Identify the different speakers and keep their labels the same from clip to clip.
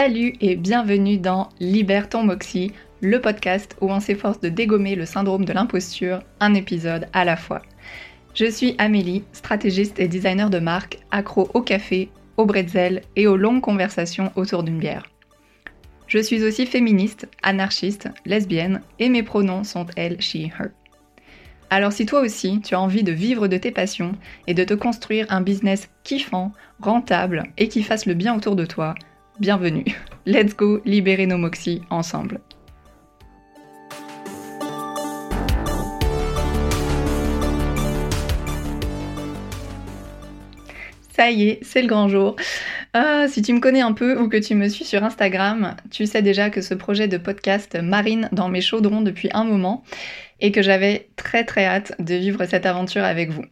Speaker 1: Salut et bienvenue dans Libère ton Moxie, le podcast où on s'efforce de dégommer le syndrome de l'imposture, un épisode à la fois. Je suis Amélie, stratégiste et designer de marque, accro au café, au bretzel et aux longues conversations autour d'une bière. Je suis aussi féministe, anarchiste, lesbienne et mes pronoms sont elle, she, her. Alors si toi aussi tu as envie de vivre de tes passions et de te construire un business kiffant, rentable et qui fasse le bien autour de toi, bienvenue. Let's go libérer nos moxies ensemble. Ça y est, c'est le grand jour. Ah, si tu me connais un peu ou que tu me suis sur Instagram, tu sais déjà que ce projet de podcast marine dans mes chaudrons depuis un moment et que j'avais très très hâte de vivre cette aventure avec vous.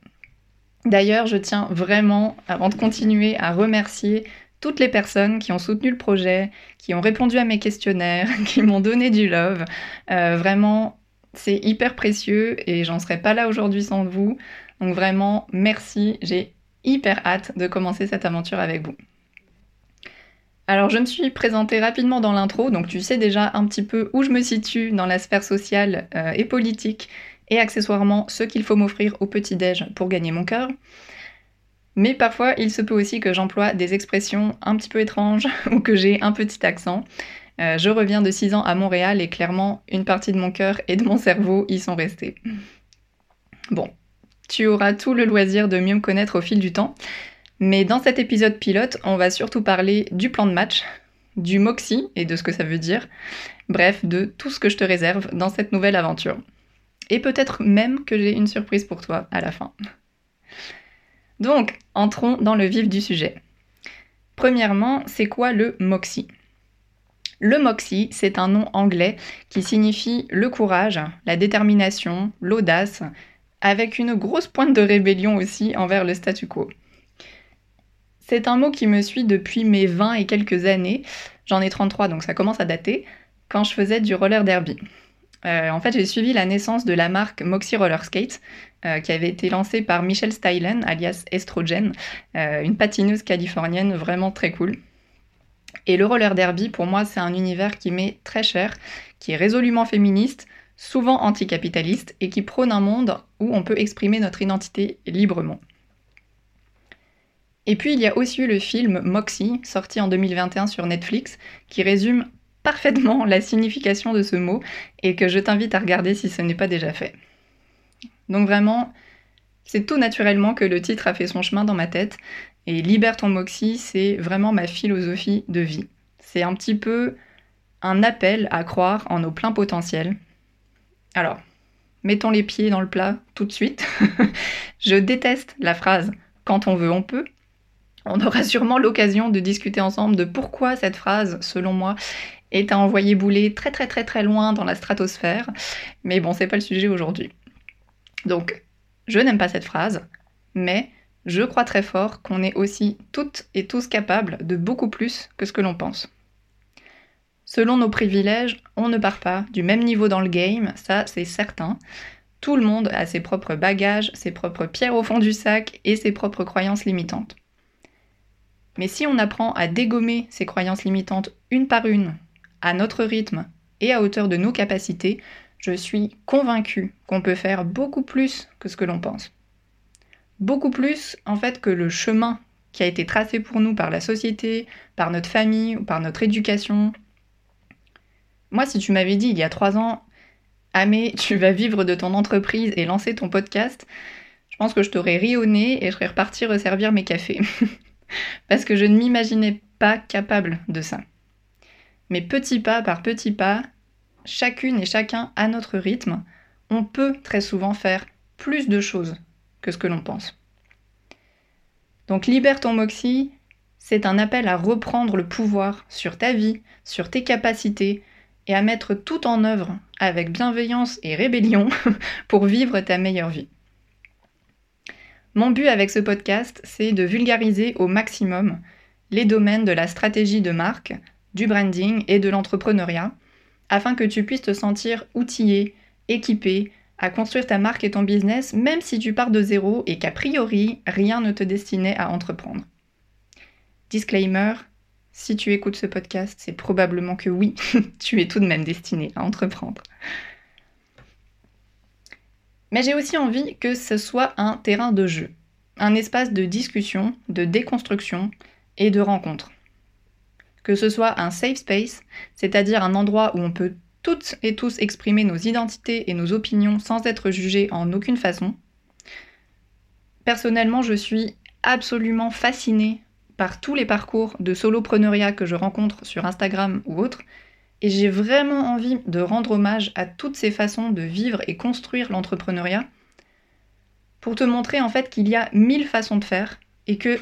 Speaker 1: D'ailleurs, je tiens vraiment, avant de continuer, à remercier toutes les personnes qui ont soutenu le projet, qui ont répondu à mes questionnaires, qui m'ont donné du love. Euh, vraiment, c'est hyper précieux et j'en serais pas là aujourd'hui sans vous. Donc vraiment, merci. J'ai hyper hâte de commencer cette aventure avec vous. Alors je me suis présentée rapidement dans l'intro, donc tu sais déjà un petit peu où je me situe dans la sphère sociale euh, et politique, et accessoirement ce qu'il faut m'offrir au petit-déj pour gagner mon cœur. Mais parfois, il se peut aussi que j'emploie des expressions un petit peu étranges ou que j'ai un petit accent. Euh, je reviens de 6 ans à Montréal et clairement, une partie de mon cœur et de mon cerveau y sont restés. Bon, tu auras tout le loisir de mieux me connaître au fil du temps. Mais dans cet épisode pilote, on va surtout parler du plan de match, du Moxie et de ce que ça veut dire. Bref, de tout ce que je te réserve dans cette nouvelle aventure. Et peut-être même que j'ai une surprise pour toi à la fin. Donc, entrons dans le vif du sujet. Premièrement, c'est quoi le Moxie? Le Moxie, c'est un nom anglais qui signifie le courage, la détermination, l'audace, avec une grosse pointe de rébellion aussi envers le statu quo. C'est un mot qui me suit depuis mes 20 et quelques années, j'en ai 33 donc ça commence à dater, quand je faisais du roller derby. Euh, en fait, j'ai suivi la naissance de la marque Moxie Roller Skate, euh, qui avait été lancée par Michelle Stylen, alias Estrogen, euh, une patineuse californienne vraiment très cool. Et le roller derby, pour moi, c'est un univers qui m'est très cher, qui est résolument féministe, souvent anticapitaliste, et qui prône un monde où on peut exprimer notre identité librement. Et puis il y a aussi eu le film Moxie, sorti en 2021 sur Netflix, qui résume parfaitement la signification de ce mot et que je t'invite à regarder si ce n'est pas déjà fait. Donc vraiment, c'est tout naturellement que le titre a fait son chemin dans ma tête et Libère ton Moxie, c'est vraiment ma philosophie de vie. C'est un petit peu un appel à croire en nos pleins potentiels. Alors, mettons les pieds dans le plat tout de suite. je déteste la phrase quand on veut, on peut. On aura sûrement l'occasion de discuter ensemble de pourquoi cette phrase, selon moi, est à envoyer bouler très très très très loin dans la stratosphère. Mais bon, c'est pas le sujet aujourd'hui. Donc, je n'aime pas cette phrase, mais je crois très fort qu'on est aussi toutes et tous capables de beaucoup plus que ce que l'on pense. Selon nos privilèges, on ne part pas du même niveau dans le game, ça c'est certain. Tout le monde a ses propres bagages, ses propres pierres au fond du sac et ses propres croyances limitantes. Mais si on apprend à dégommer ces croyances limitantes une par une à notre rythme et à hauteur de nos capacités, je suis convaincue qu'on peut faire beaucoup plus que ce que l'on pense. Beaucoup plus, en fait, que le chemin qui a été tracé pour nous par la société, par notre famille ou par notre éducation. Moi, si tu m'avais dit il y a trois ans, Amé, tu vas vivre de ton entreprise et lancer ton podcast, je pense que je t'aurais ri au nez et je serais reparti resservir mes cafés. Parce que je ne m'imaginais pas capable de ça. Mais petit pas par petit pas, chacune et chacun à notre rythme, on peut très souvent faire plus de choses que ce que l'on pense. Donc libère ton moxie, c'est un appel à reprendre le pouvoir sur ta vie, sur tes capacités et à mettre tout en œuvre avec bienveillance et rébellion pour vivre ta meilleure vie. Mon but avec ce podcast, c'est de vulgariser au maximum les domaines de la stratégie de marque, du branding et de l'entrepreneuriat, afin que tu puisses te sentir outillé, équipé, à construire ta marque et ton business, même si tu pars de zéro et qu'a priori, rien ne te destinait à entreprendre. Disclaimer, si tu écoutes ce podcast, c'est probablement que oui, tu es tout de même destiné à entreprendre. Mais j'ai aussi envie que ce soit un terrain de jeu, un espace de discussion, de déconstruction et de rencontre. Que ce soit un safe space, c'est-à-dire un endroit où on peut toutes et tous exprimer nos identités et nos opinions sans être jugés en aucune façon. Personnellement, je suis absolument fascinée par tous les parcours de solopreneuriat que je rencontre sur Instagram ou autres, et j'ai vraiment envie de rendre hommage à toutes ces façons de vivre et construire l'entrepreneuriat pour te montrer en fait qu'il y a mille façons de faire et que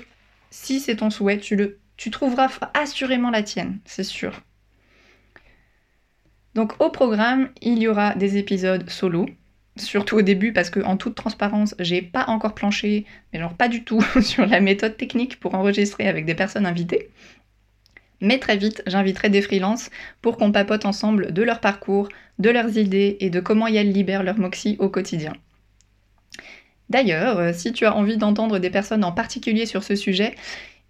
Speaker 1: si c'est ton souhait, tu, le, tu trouveras assurément la tienne, c'est sûr. Donc au programme, il y aura des épisodes solo, surtout au début parce que en toute transparence, j'ai pas encore planché, mais genre pas du tout sur la méthode technique pour enregistrer avec des personnes invitées. Mais très vite, j'inviterai des freelances pour qu'on papote ensemble de leur parcours, de leurs idées et de comment elles libèrent leur moxie au quotidien. D'ailleurs, euh, si tu as envie d'entendre des personnes en particulier sur ce sujet,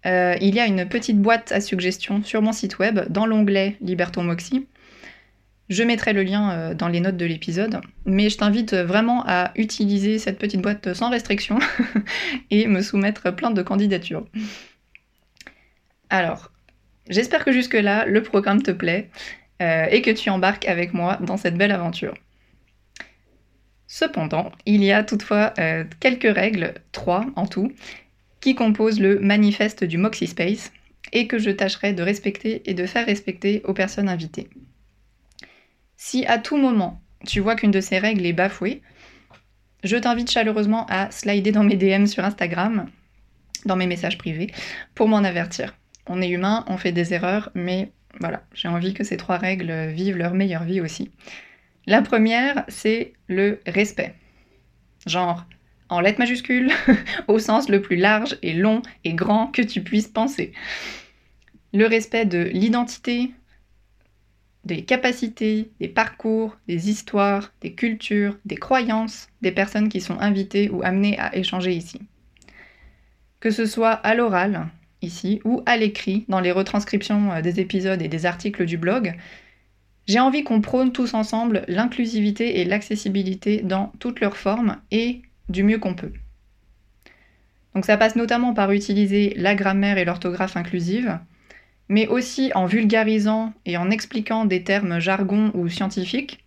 Speaker 1: euh, il y a une petite boîte à suggestions sur mon site web dans l'onglet Liberton Moxie je mettrai le lien euh, dans les notes de l'épisode, mais je t'invite vraiment à utiliser cette petite boîte sans restriction et me soumettre plein de candidatures. Alors, j'espère que jusque-là, le programme te plaît euh, et que tu embarques avec moi dans cette belle aventure. Cependant, il y a toutefois quelques règles, trois en tout, qui composent le manifeste du Moxie Space et que je tâcherai de respecter et de faire respecter aux personnes invitées. Si à tout moment tu vois qu'une de ces règles est bafouée, je t'invite chaleureusement à slider dans mes DM sur Instagram, dans mes messages privés, pour m'en avertir. On est humain, on fait des erreurs, mais voilà, j'ai envie que ces trois règles vivent leur meilleure vie aussi. La première, c'est le respect. Genre, en lettres majuscules, au sens le plus large et long et grand que tu puisses penser. Le respect de l'identité, des capacités, des parcours, des histoires, des cultures, des croyances des personnes qui sont invitées ou amenées à échanger ici. Que ce soit à l'oral, ici, ou à l'écrit, dans les retranscriptions euh, des épisodes et des articles du blog, j'ai envie qu'on prône tous ensemble l'inclusivité et l'accessibilité dans toutes leurs formes et du mieux qu'on peut. Donc ça passe notamment par utiliser la grammaire et l'orthographe inclusive, mais aussi en vulgarisant et en expliquant des termes jargon ou scientifiques.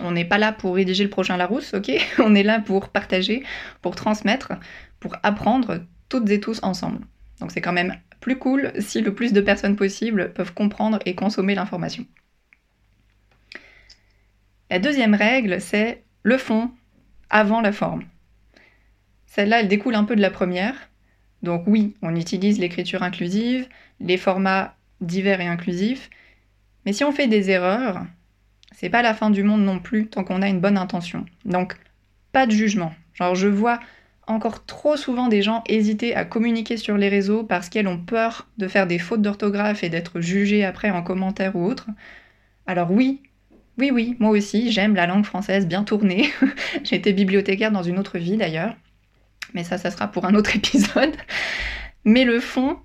Speaker 1: On n'est pas là pour rédiger le prochain Larousse, ok On est là pour partager, pour transmettre, pour apprendre toutes et tous ensemble. Donc c'est quand même plus cool si le plus de personnes possible peuvent comprendre et consommer l'information. La deuxième règle, c'est le fond avant la forme. Celle-là, elle découle un peu de la première. Donc oui, on utilise l'écriture inclusive, les formats divers et inclusifs, mais si on fait des erreurs, c'est pas la fin du monde non plus tant qu'on a une bonne intention. Donc pas de jugement. Genre je vois encore trop souvent des gens hésiter à communiquer sur les réseaux parce qu'elles ont peur de faire des fautes d'orthographe et d'être jugées après en commentaire ou autre. Alors oui, oui, oui, moi aussi, j'aime la langue française bien tournée. Été bibliothécaire dans une autre vie d'ailleurs mais ça, ça sera pour un autre épisode. Mais le fond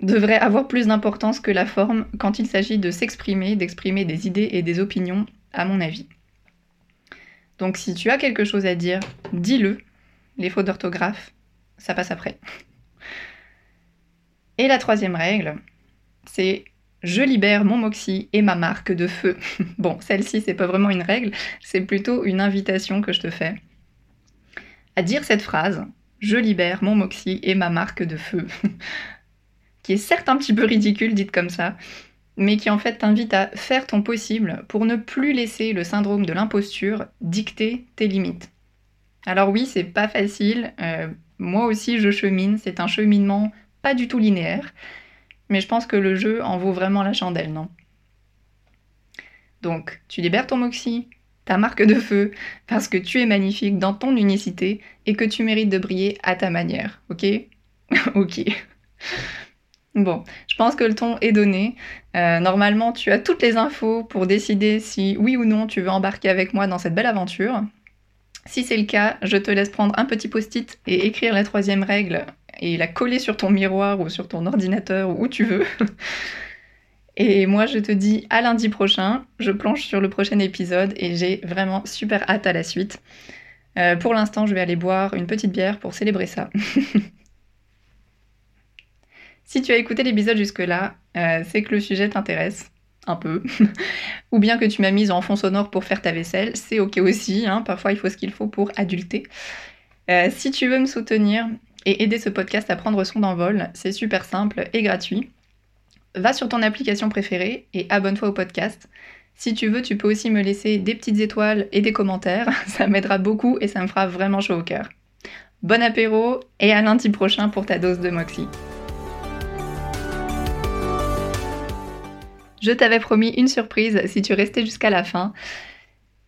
Speaker 1: devrait avoir plus d'importance que la forme quand il s'agit de s'exprimer, d'exprimer des idées et des opinions, à mon avis. Donc si tu as quelque chose à dire, dis-le. Les fautes d'orthographe, ça passe après. Et la troisième règle, c'est je libère mon moxie et ma marque de feu. bon, celle-ci, c'est pas vraiment une règle, c'est plutôt une invitation que je te fais à dire cette phrase. Je libère mon moxie et ma marque de feu. qui est certes un petit peu ridicule dite comme ça, mais qui en fait t'invite à faire ton possible pour ne plus laisser le syndrome de l'imposture dicter tes limites. Alors oui, c'est pas facile, euh, moi aussi je chemine, c'est un cheminement pas du tout linéaire, mais je pense que le jeu en vaut vraiment la chandelle, non? Donc, tu libères ton moxie, ta marque de feu, parce que tu es magnifique dans ton unicité et que tu mérites de briller à ta manière, ok? Ok. Bon, je pense que le ton est donné. Euh, normalement, tu as toutes les infos pour décider si oui ou non tu veux embarquer avec moi dans cette belle aventure. Si c'est le cas, je te laisse prendre un petit post-it et écrire la troisième règle et la coller sur ton miroir ou sur ton ordinateur ou où tu veux. Et moi, je te dis à lundi prochain. Je planche sur le prochain épisode et j'ai vraiment super hâte à la suite. Euh, pour l'instant, je vais aller boire une petite bière pour célébrer ça. si tu as écouté l'épisode jusque-là, euh, c'est que le sujet t'intéresse un peu, ou bien que tu m'as mise en fond sonore pour faire ta vaisselle, c'est ok aussi, hein. parfois il faut ce qu'il faut pour adulter. Euh, si tu veux me soutenir et aider ce podcast à prendre son envol, c'est super simple et gratuit va sur ton application préférée et abonne-toi au podcast. Si tu veux, tu peux aussi me laisser des petites étoiles et des commentaires, ça m'aidera beaucoup et ça me fera vraiment chaud au cœur. Bon apéro et à lundi prochain pour ta dose de Moxie. Je t'avais promis une surprise si tu restais jusqu'à la fin.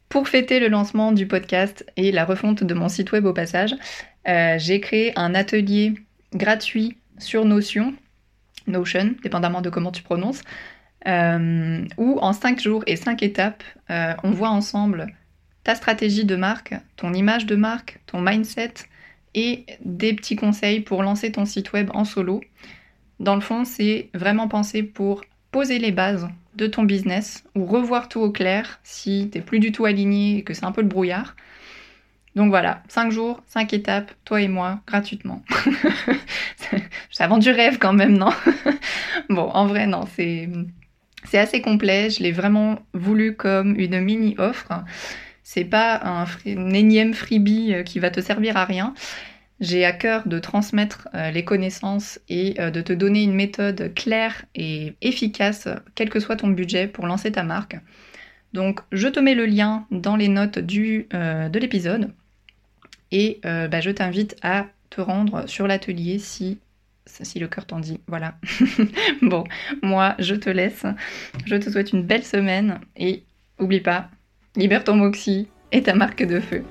Speaker 1: Pour fêter le lancement du podcast et la refonte de mon site web au passage, euh, j'ai créé un atelier gratuit sur Notion Notion, dépendamment de comment tu prononces, euh, où en 5 jours et 5 étapes, euh, on voit ensemble ta stratégie de marque, ton image de marque, ton mindset et des petits conseils pour lancer ton site web en solo. Dans le fond, c'est vraiment pensé pour poser les bases de ton business ou revoir tout au clair si tu n'es plus du tout aligné et que c'est un peu le brouillard. Donc voilà, 5 jours, 5 étapes, toi et moi, gratuitement. ça vend du rêve quand même, non? Bon, en vrai, non, c'est, assez complet. Je l'ai vraiment voulu comme une mini-offre. C'est pas un, énième freebie euh, qui va te servir à rien. J'ai à cœur de transmettre euh, les connaissances et euh, de te donner une méthode claire et efficace, quel que soit ton budget, pour lancer ta marque. Donc je te mets le lien dans les notes du, de l'épisode. Et euh, bah, je t'invite à te rendre sur l'atelier si, le cœur t'en dit. Voilà. bon, moi, je te laisse. Je te souhaite une belle semaine et oublie pas, libère ton moxie et ta marque de feu.